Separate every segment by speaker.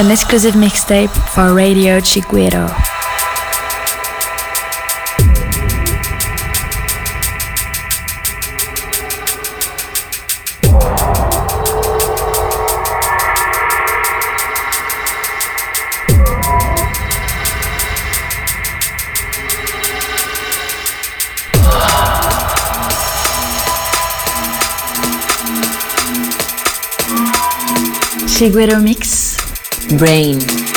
Speaker 1: an exclusive mixtape for Radio Chiguero. Chiguero Mix
Speaker 2: Brain.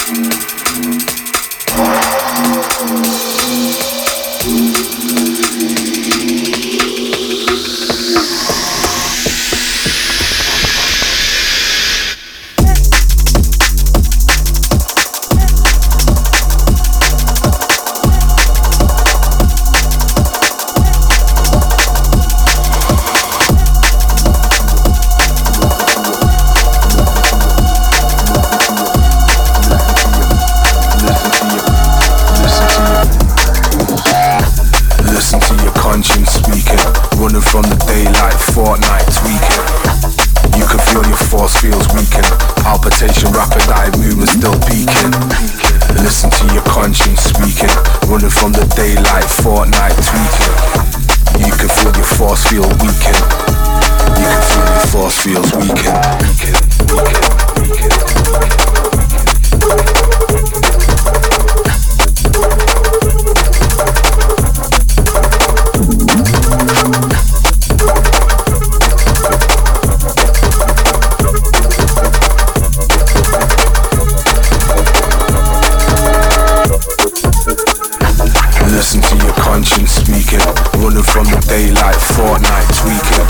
Speaker 3: like Fortnite tweaking.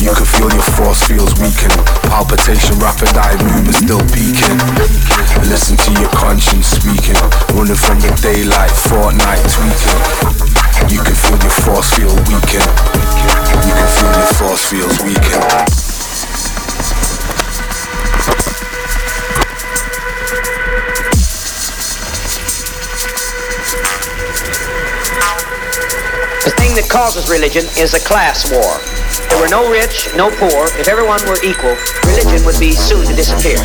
Speaker 3: You can feel your force fields weaken. Palpitation, rapid eye movement still peaking. Listen to your conscience speaking. Running from the daylight, Fortnite tweaking. You can feel your force field weaken. You can feel your force fields weaken.
Speaker 4: The thing that causes religion is a class war. If there were no rich, no poor. If everyone were equal, religion would be soon to disappear.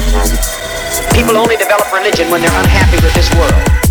Speaker 4: People only develop religion when they're unhappy with this world.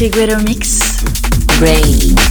Speaker 1: Chiguero Mix.
Speaker 2: Rain.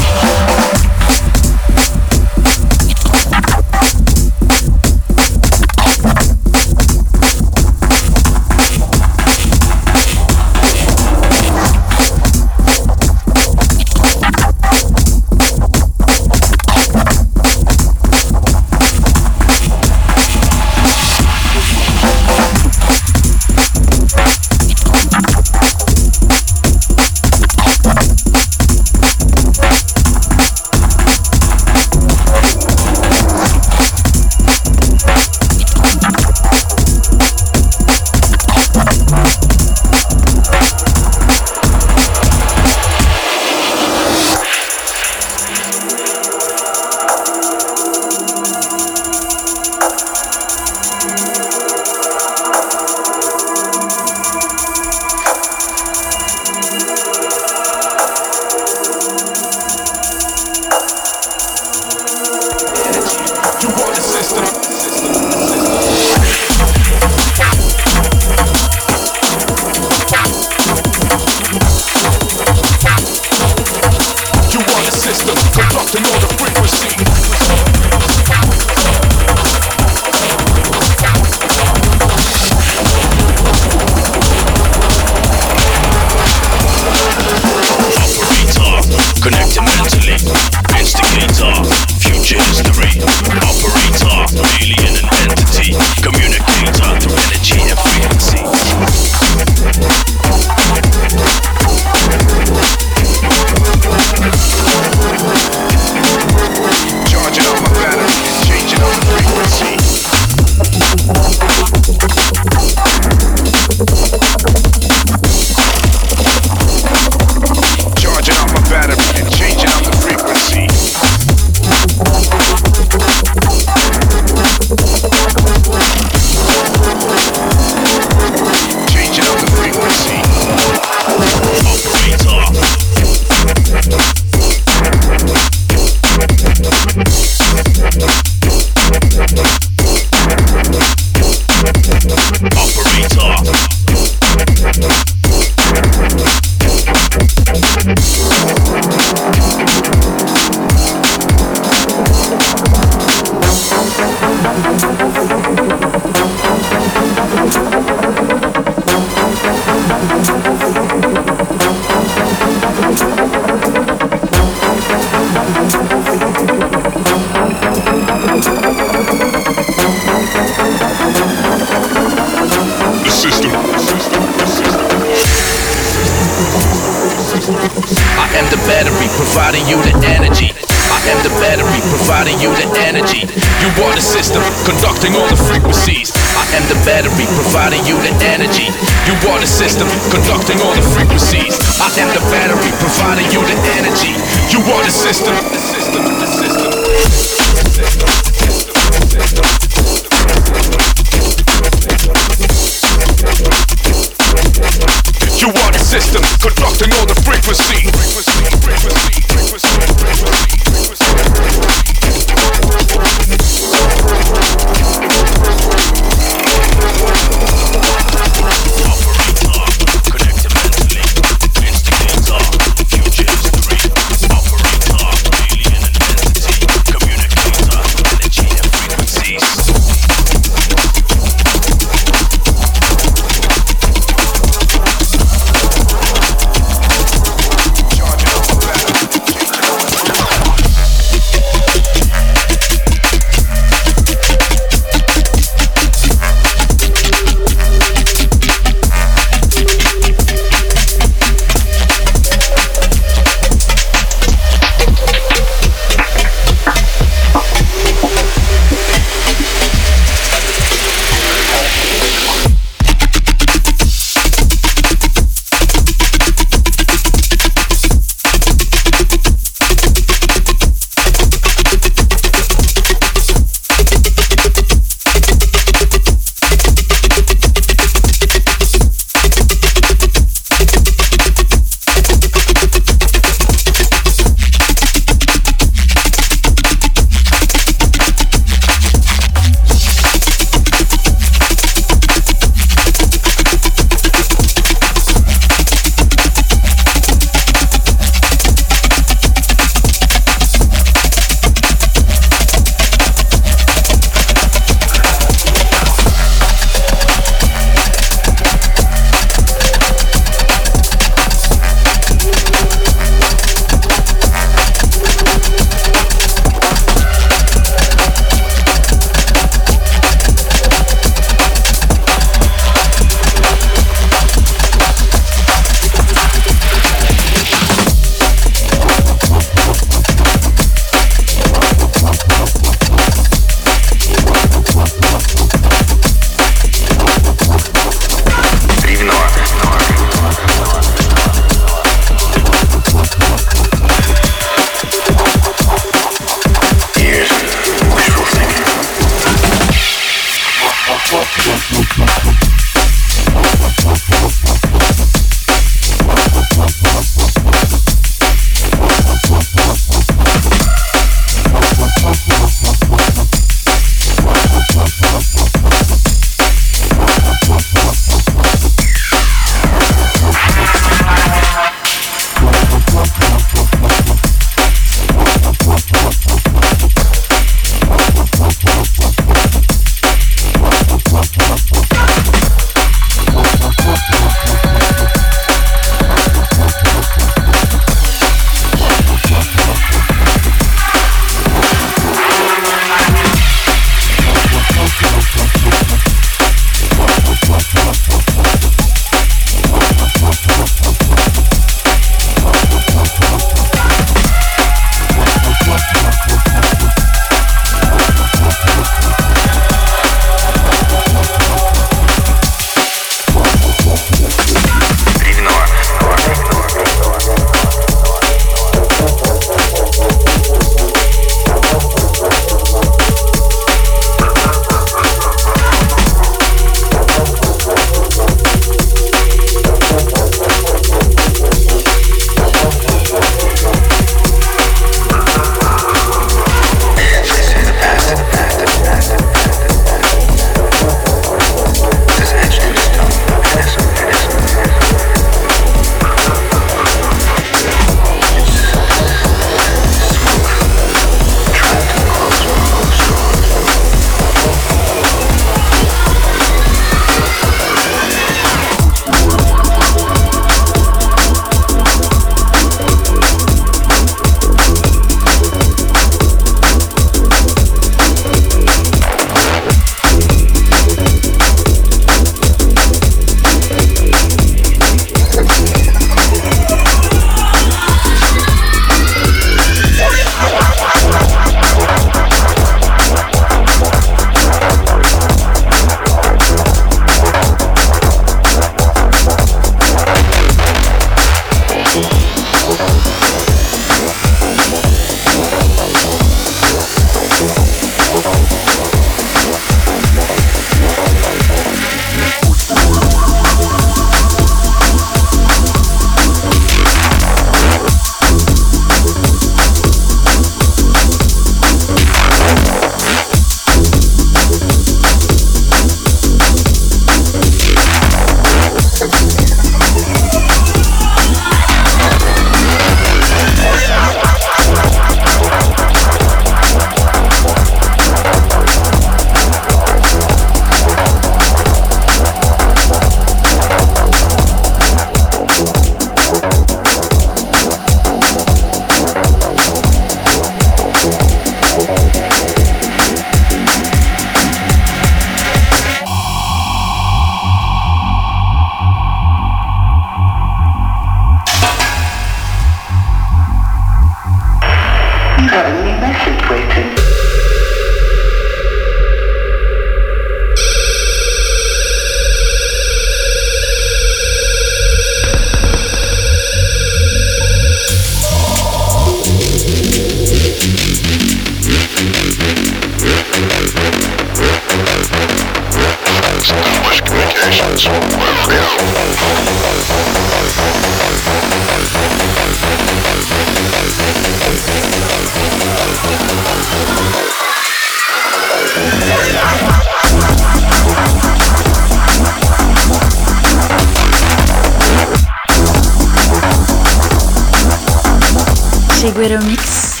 Speaker 1: Chiguero Mix.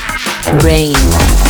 Speaker 2: Rain.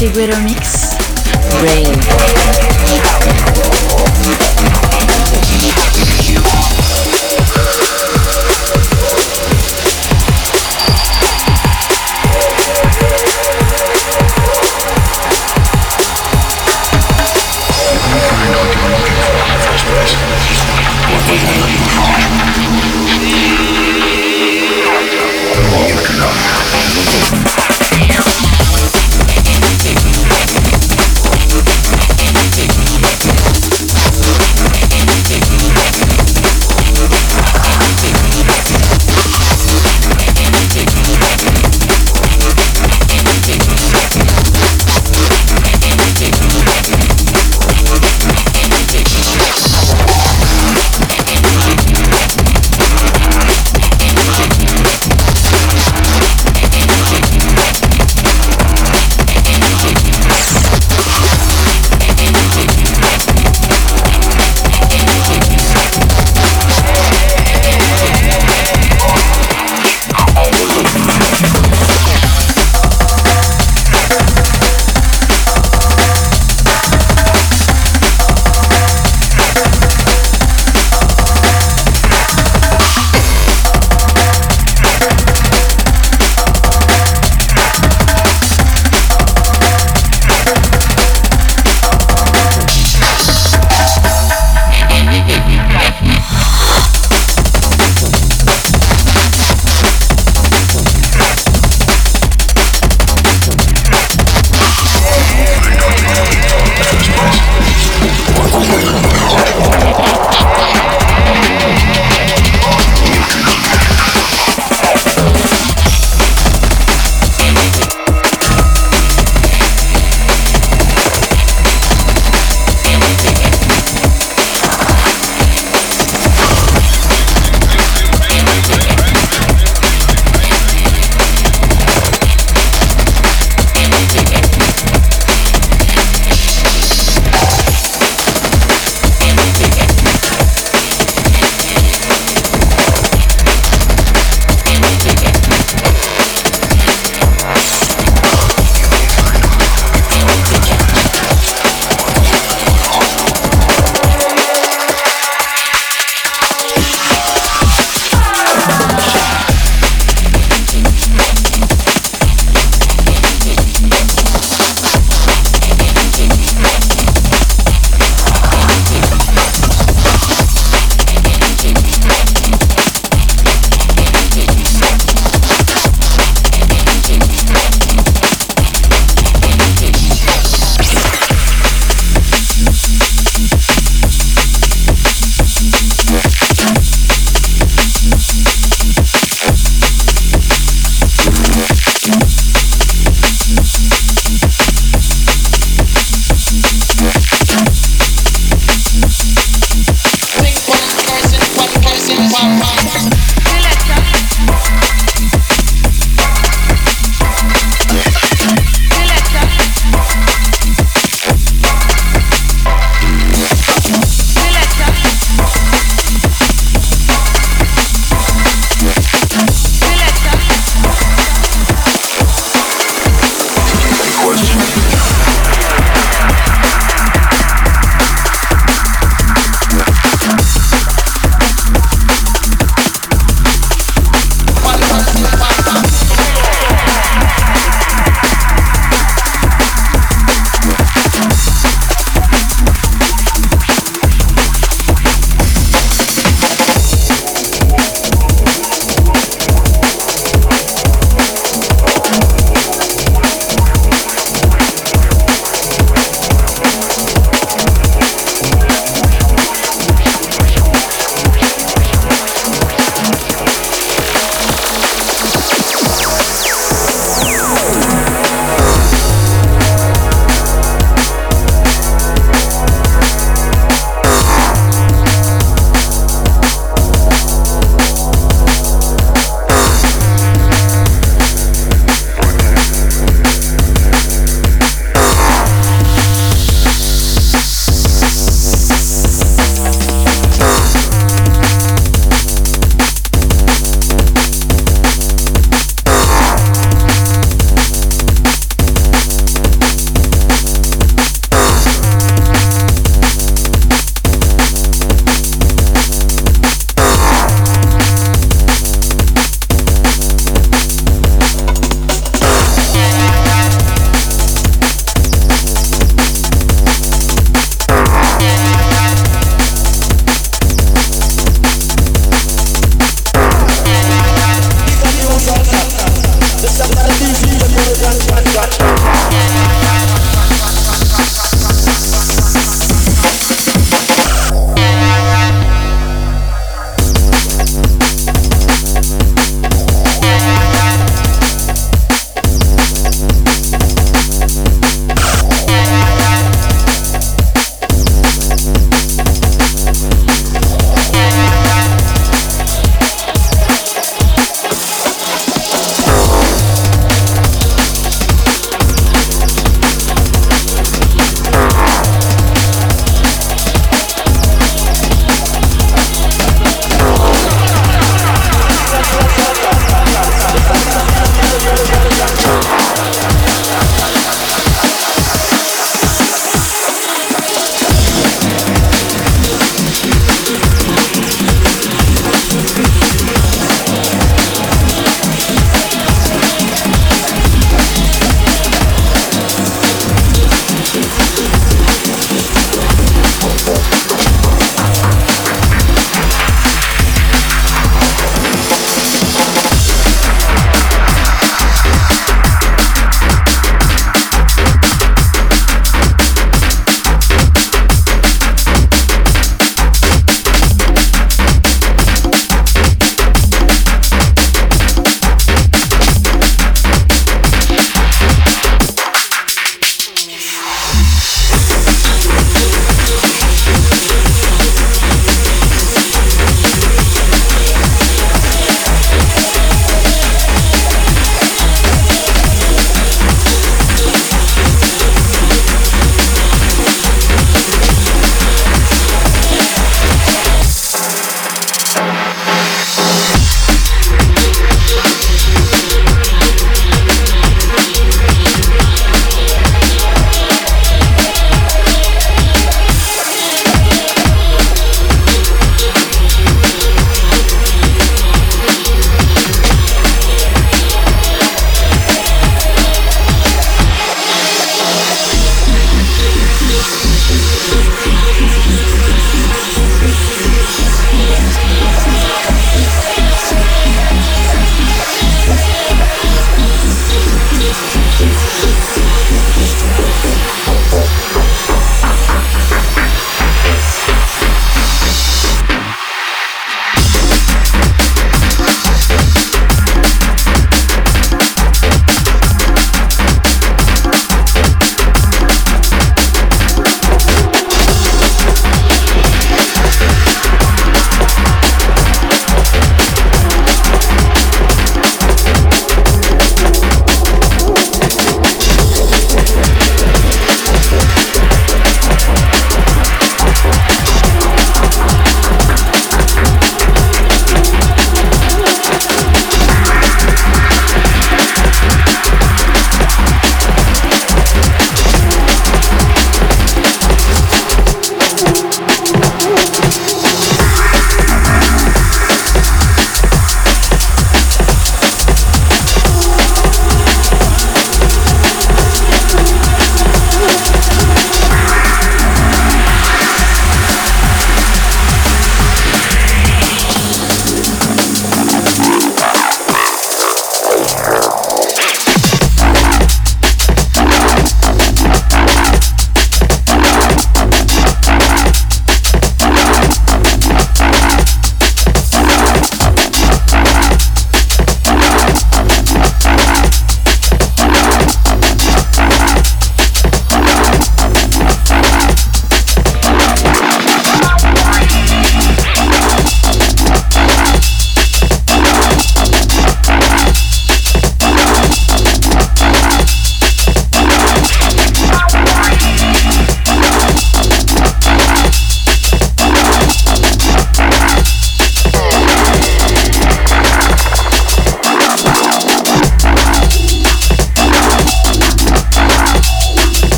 Speaker 1: Chiguero Mix.
Speaker 2: Rain.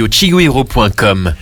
Speaker 5: Radio chiguero.com.